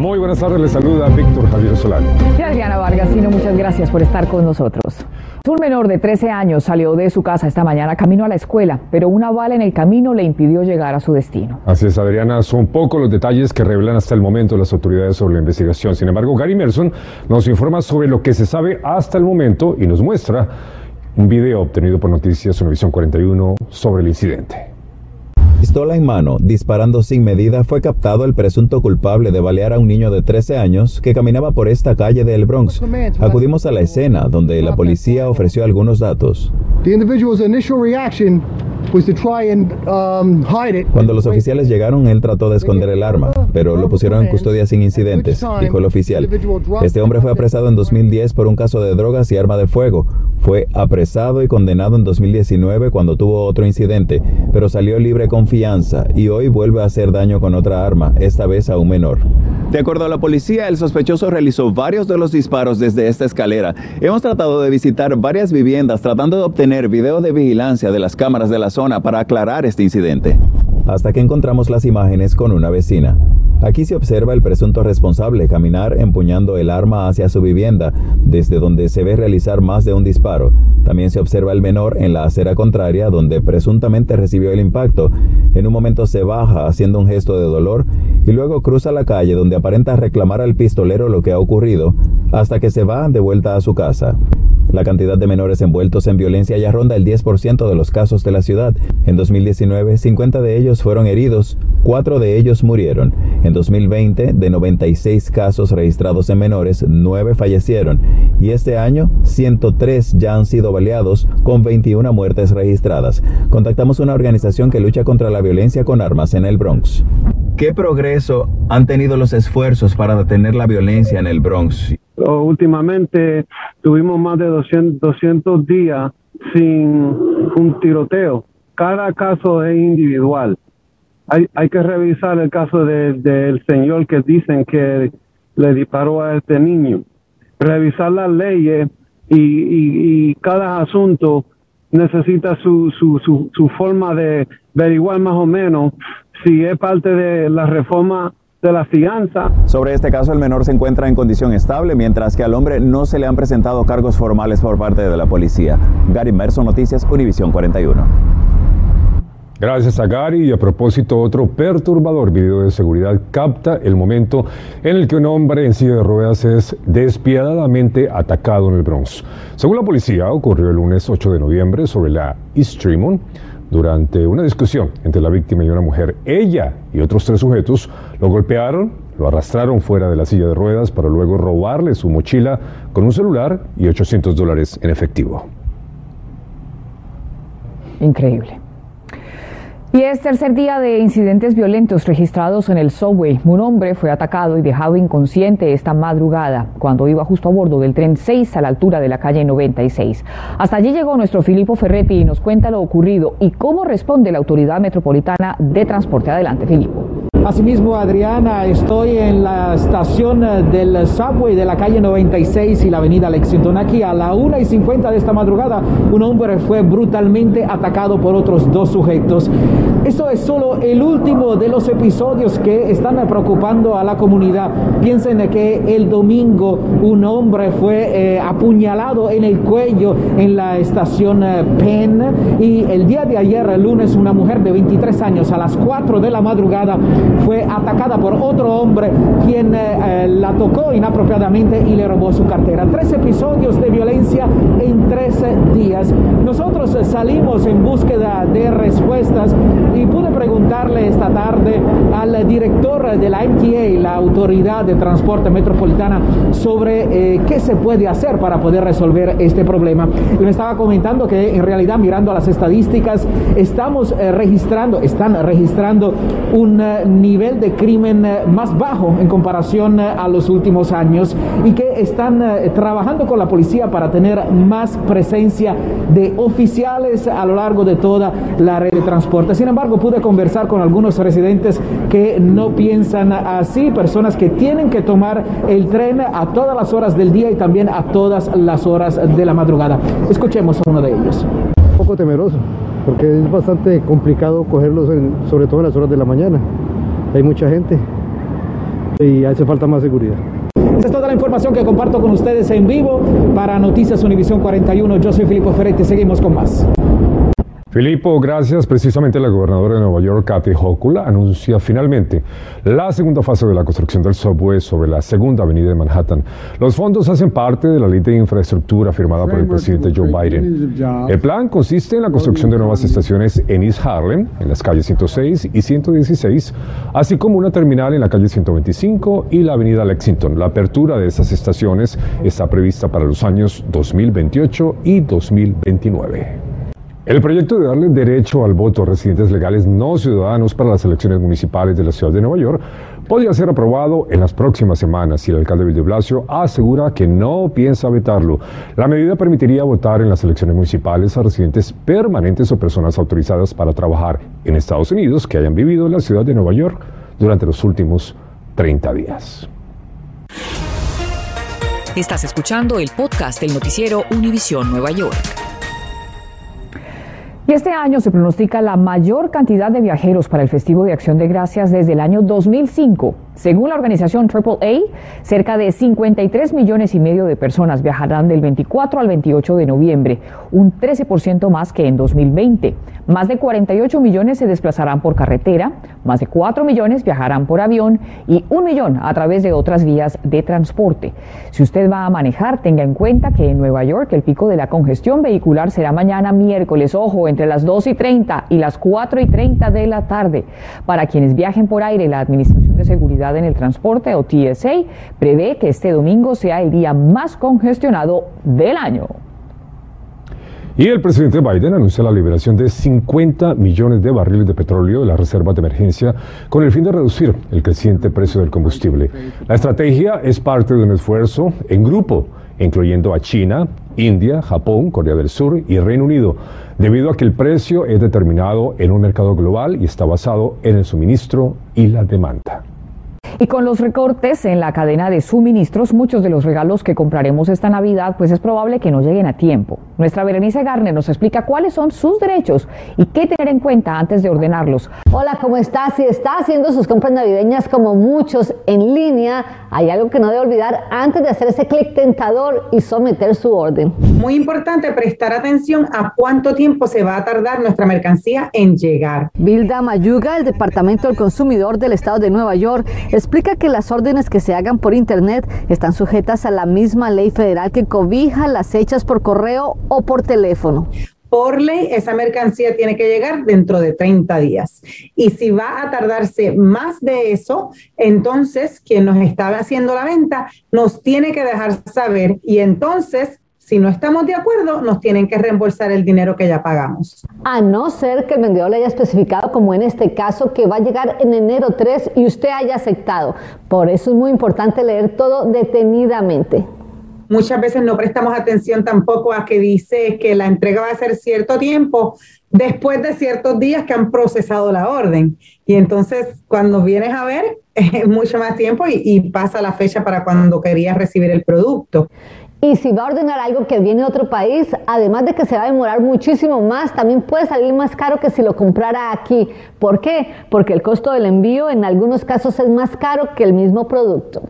Muy buenas tardes, les saluda Víctor Javier Solano. Y Adriana Vargasino, muchas gracias por estar con nosotros. Un menor de 13 años salió de su casa esta mañana camino a la escuela, pero una bala en el camino le impidió llegar a su destino. Así es, Adriana, son pocos los detalles que revelan hasta el momento las autoridades sobre la investigación. Sin embargo, Gary Merson nos informa sobre lo que se sabe hasta el momento y nos muestra un video obtenido por Noticias Univisión 41 sobre el incidente. Pistola en mano, disparando sin medida, fue captado el presunto culpable de balear a un niño de 13 años que caminaba por esta calle de El Bronx. Acudimos a la escena, donde la policía ofreció algunos datos. Um, Cuando los oficiales llegaron, él trató de esconder el arma, pero lo pusieron en custodia sin incidentes, dijo el oficial. Este hombre fue apresado en 2010 por un caso de drogas y arma de fuego. Fue apresado y condenado en 2019 cuando tuvo otro incidente, pero salió libre con fianza y hoy vuelve a hacer daño con otra arma, esta vez a un menor. De acuerdo a la policía, el sospechoso realizó varios de los disparos desde esta escalera. Hemos tratado de visitar varias viviendas tratando de obtener video de vigilancia de las cámaras de la zona para aclarar este incidente. Hasta que encontramos las imágenes con una vecina. Aquí se observa el presunto responsable caminar empuñando el arma hacia su vivienda, desde donde se ve realizar más de un disparo. También se observa el menor en la acera contraria, donde presuntamente recibió el impacto. En un momento se baja haciendo un gesto de dolor y luego cruza la calle donde aparenta reclamar al pistolero lo que ha ocurrido, hasta que se va de vuelta a su casa. La cantidad de menores envueltos en violencia ya ronda el 10% de los casos de la ciudad. En 2019, 50 de ellos fueron heridos, 4 de ellos murieron. En 2020, de 96 casos registrados en menores, 9 fallecieron. Y este año, 103 ya han sido baleados, con 21 muertes registradas. Contactamos una organización que lucha contra la violencia con armas en el Bronx. ¿Qué progreso han tenido los esfuerzos para detener la violencia en el Bronx? Últimamente tuvimos más de 200, 200 días sin un tiroteo. Cada caso es individual. Hay, hay que revisar el caso del señor que dicen que le disparó a este niño. Revisar las leyes y, y, cada asunto necesita su, su, su, su forma de averiguar más o menos si es parte de la reforma de la fianza. Sobre este caso, el menor se encuentra en condición estable, mientras que al hombre no se le han presentado cargos formales por parte de la policía. Gary Merson, Noticias, Univisión 41. Gracias a Gary y a propósito otro perturbador video de seguridad capta el momento en el que un hombre en silla de ruedas es despiadadamente atacado en el Bronx. Según la policía, ocurrió el lunes 8 de noviembre sobre la East Tremont durante una discusión entre la víctima y una mujer. Ella y otros tres sujetos lo golpearon, lo arrastraron fuera de la silla de ruedas para luego robarle su mochila con un celular y 800 dólares en efectivo. Increíble. Y es tercer día de incidentes violentos registrados en el subway. Un hombre fue atacado y dejado inconsciente esta madrugada cuando iba justo a bordo del tren 6 a la altura de la calle 96. Hasta allí llegó nuestro Filippo Ferretti y nos cuenta lo ocurrido y cómo responde la Autoridad Metropolitana de Transporte. Adelante, Filippo. Asimismo, Adriana, estoy en la estación eh, del subway de la calle 96 y la avenida Lexington. Aquí a la 1 y 50 de esta madrugada, un hombre fue brutalmente atacado por otros dos sujetos. Esto es solo el último de los episodios que están preocupando a la comunidad. Piensen que el domingo un hombre fue eh, apuñalado en el cuello en la estación eh, Penn y el día de ayer, el lunes, una mujer de 23 años a las 4 de la madrugada fue atacada por otro hombre quien eh, eh, la tocó inapropiadamente y le robó su cartera. Tres episodios de violencia en 13 días. Nosotros salimos en búsqueda de respuestas y pude preguntarle esta tarde al director de la MTA, la Autoridad de Transporte Metropolitana, sobre eh, qué se puede hacer para poder resolver este problema. Me estaba comentando que en realidad mirando las estadísticas estamos registrando, están registrando un nivel de crimen eh, más bajo en comparación a los últimos años y que están trabajando con la policía para tener más presencia de oficiales a lo largo de toda la red de transporte. Sin embargo, pude conversar con algunos residentes que no piensan así, personas que tienen que tomar el tren a todas las horas del día y también a todas las horas de la madrugada. Escuchemos a uno de ellos. Un poco temeroso, porque es bastante complicado cogerlos, sobre todo en las horas de la mañana. Hay mucha gente y hace falta más seguridad. Esa es toda la información que comparto con ustedes en vivo para Noticias Univisión 41. Yo soy Filipo Ferretti. Seguimos con más. Filipo, gracias. Precisamente la gobernadora de Nueva York, Kathy Hochul, anuncia finalmente la segunda fase de la construcción del subway sobre la segunda avenida de Manhattan. Los fondos hacen parte de la ley de infraestructura firmada por el presidente Joe Biden. El plan consiste en la construcción de nuevas estaciones en East Harlem, en las calles 106 y 116, así como una terminal en la calle 125 y la avenida Lexington. La apertura de esas estaciones está prevista para los años 2028 y 2029. El proyecto de darle derecho al voto a residentes legales no ciudadanos para las elecciones municipales de la ciudad de Nueva York podría ser aprobado en las próximas semanas y el alcalde Bill de Blasio asegura que no piensa vetarlo. La medida permitiría votar en las elecciones municipales a residentes permanentes o personas autorizadas para trabajar en Estados Unidos que hayan vivido en la ciudad de Nueva York durante los últimos 30 días. Estás escuchando el podcast del noticiero Univisión Nueva York. Y este año se pronostica la mayor cantidad de viajeros para el Festivo de Acción de Gracias desde el año 2005. Según la organización AAA, cerca de 53 millones y medio de personas viajarán del 24 al 28 de noviembre, un 13% más que en 2020. Más de 48 millones se desplazarán por carretera, más de 4 millones viajarán por avión y un millón a través de otras vías de transporte. Si usted va a manejar, tenga en cuenta que en Nueva York el pico de la congestión vehicular será mañana miércoles, ojo, entre las 2 y 30 y las 4 y 30 de la tarde. Para quienes viajen por aire, la Administración de Seguridad en el Transporte o TSA prevé que este domingo sea el día más congestionado del año. Y el presidente Biden anunció la liberación de 50 millones de barriles de petróleo de las reservas de emergencia con el fin de reducir el creciente precio del combustible. La estrategia es parte de un esfuerzo en grupo, incluyendo a China, India, Japón, Corea del Sur y Reino Unido, debido a que el precio es determinado en un mercado global y está basado en el suministro y la demanda. Y con los recortes en la cadena de suministros, muchos de los regalos que compraremos esta Navidad, pues es probable que no lleguen a tiempo. Nuestra Berenice Garner nos explica cuáles son sus derechos y qué tener en cuenta antes de ordenarlos. Hola, ¿cómo estás? Si está haciendo sus compras navideñas como muchos en línea, hay algo que no debe olvidar antes de hacer ese clic tentador y someter su orden. Muy importante prestar atención a cuánto tiempo se va a tardar nuestra mercancía en llegar. Bilda Mayuga, el Departamento del Consumidor del Estado de Nueva York, explica que las órdenes que se hagan por Internet están sujetas a la misma ley federal que cobija las hechas por correo o por teléfono por ley, esa mercancía tiene que llegar dentro de 30 días. Y si va a tardarse más de eso, entonces quien nos está haciendo la venta nos tiene que dejar saber y entonces si no estamos de acuerdo, nos tienen que reembolsar el dinero que ya pagamos. A no ser que el vendedor le haya especificado, como en este caso, que va a llegar en enero 3 y usted haya aceptado. Por eso es muy importante leer todo detenidamente. Muchas veces no prestamos atención tampoco a que dice que la entrega va a ser cierto tiempo después de ciertos días que han procesado la orden. Y entonces cuando vienes a ver es mucho más tiempo y, y pasa la fecha para cuando querías recibir el producto. Y si va a ordenar algo que viene de otro país, además de que se va a demorar muchísimo más, también puede salir más caro que si lo comprara aquí. ¿Por qué? Porque el costo del envío en algunos casos es más caro que el mismo producto.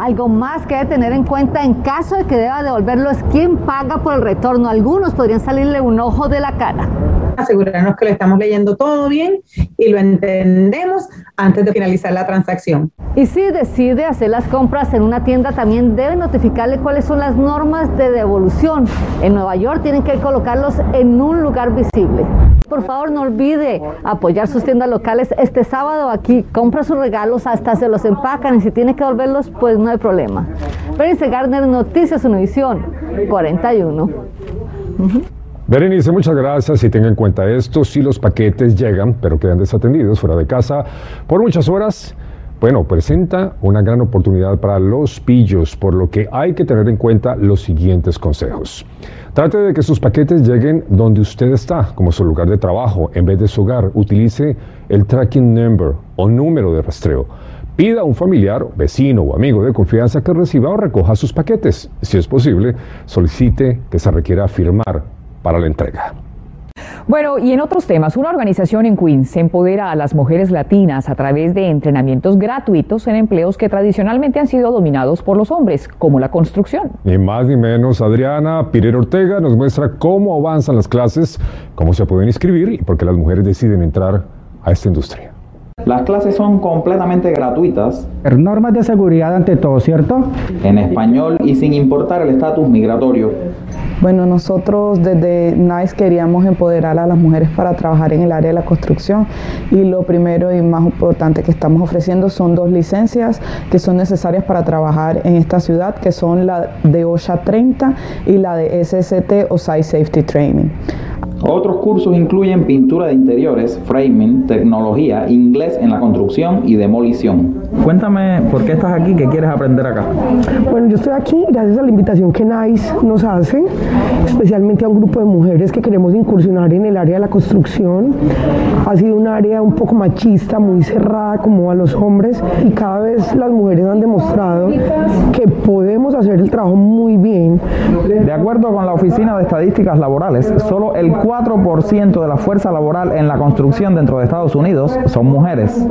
Algo más que debe tener en cuenta en caso de que deba devolverlo es quién paga por el retorno. Algunos podrían salirle un ojo de la cara asegurarnos que lo estamos leyendo todo bien y lo entendemos antes de finalizar la transacción. Y si decide hacer las compras en una tienda, también debe notificarle cuáles son las normas de devolución. En Nueva York tienen que colocarlos en un lugar visible. Por favor, no olvide apoyar sus tiendas locales este sábado aquí. Compra sus regalos, hasta se los empacan y si tiene que devolverlos, pues no hay problema. Prince Gardner, Noticias Univisión 41. Berenice, muchas gracias y tenga en cuenta esto, si los paquetes llegan pero quedan desatendidos fuera de casa por muchas horas, bueno, presenta una gran oportunidad para los pillos, por lo que hay que tener en cuenta los siguientes consejos. Trate de que sus paquetes lleguen donde usted está, como su lugar de trabajo, en vez de su hogar. Utilice el tracking number o número de rastreo. Pida a un familiar, vecino o amigo de confianza que reciba o recoja sus paquetes. Si es posible, solicite que se requiera firmar para la entrega. Bueno, y en otros temas, una organización en Queens empodera a las mujeres latinas a través de entrenamientos gratuitos en empleos que tradicionalmente han sido dominados por los hombres, como la construcción. Ni más ni menos, Adriana Pirero Ortega nos muestra cómo avanzan las clases, cómo se pueden inscribir y por qué las mujeres deciden entrar a esta industria. Las clases son completamente gratuitas. Normas de seguridad ante todo, ¿cierto? En español y sin importar el estatus migratorio. Bueno, nosotros desde NICE queríamos empoderar a las mujeres para trabajar en el área de la construcción y lo primero y más importante que estamos ofreciendo son dos licencias que son necesarias para trabajar en esta ciudad, que son la de OSHA 30 y la de SST o Site Safety Training. Otros cursos incluyen pintura de interiores, framing, tecnología, inglés en la construcción y demolición. Cuéntame por qué estás aquí, qué quieres aprender acá. Bueno, yo estoy aquí gracias a la invitación que NICE nos hace, especialmente a un grupo de mujeres que queremos incursionar en el área de la construcción. Ha sido un área un poco machista, muy cerrada como a los hombres y cada vez las mujeres han demostrado que podemos el trabajo muy bien. De acuerdo con la Oficina de Estadísticas Laborales, solo el 4% de la fuerza laboral en la construcción dentro de Estados Unidos son mujeres.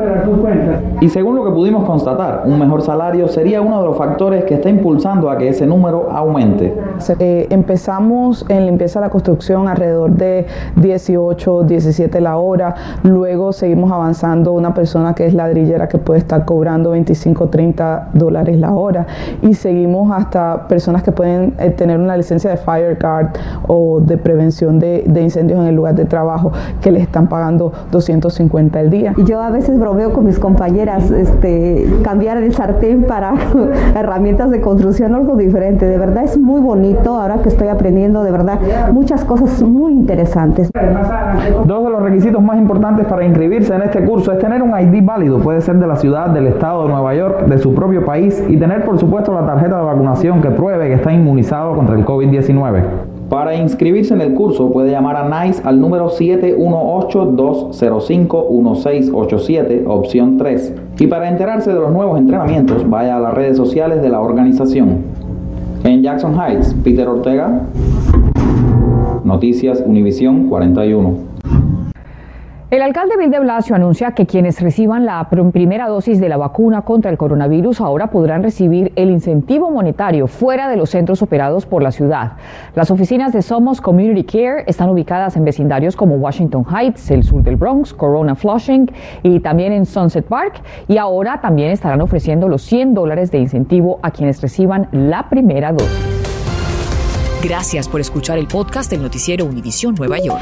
Y según lo que pudimos constatar, un mejor salario sería uno de los factores que está impulsando a que ese número aumente. Eh, empezamos en limpieza de la construcción alrededor de 18, 17 la hora, luego seguimos avanzando una persona que es ladrillera que puede estar cobrando 25, 30 dólares la hora y seguimos hasta personas que pueden eh, tener una licencia de fire guard o de prevención de, de incendios en el lugar de trabajo que les están pagando 250 al día. Yo a veces bromeo con mis compañeras, este, cambiar el sartén para herramientas de construcción, algo diferente. De verdad es muy bonito ahora que estoy aprendiendo, de verdad, muchas cosas muy interesantes. Dos de los requisitos más importantes para inscribirse en este curso es tener un ID válido, puede ser de la ciudad, del estado de Nueva York, de su propio país y tener por supuesto la tarjeta de vacunación que pruebe que está inmunizado contra el COVID-19. Para inscribirse en el curso puede llamar a NICE al número 718-205-1687, opción 3. Y para enterarse de los nuevos entrenamientos, vaya a las redes sociales de la organización. En Jackson Heights, Peter Ortega, Noticias Univisión 41. El alcalde Bill de Blasio anuncia que quienes reciban la primera dosis de la vacuna contra el coronavirus ahora podrán recibir el incentivo monetario fuera de los centros operados por la ciudad. Las oficinas de Somos Community Care están ubicadas en vecindarios como Washington Heights, el sur del Bronx, Corona Flushing y también en Sunset Park. Y ahora también estarán ofreciendo los 100 dólares de incentivo a quienes reciban la primera dosis. Gracias por escuchar el podcast del noticiero Univisión Nueva York.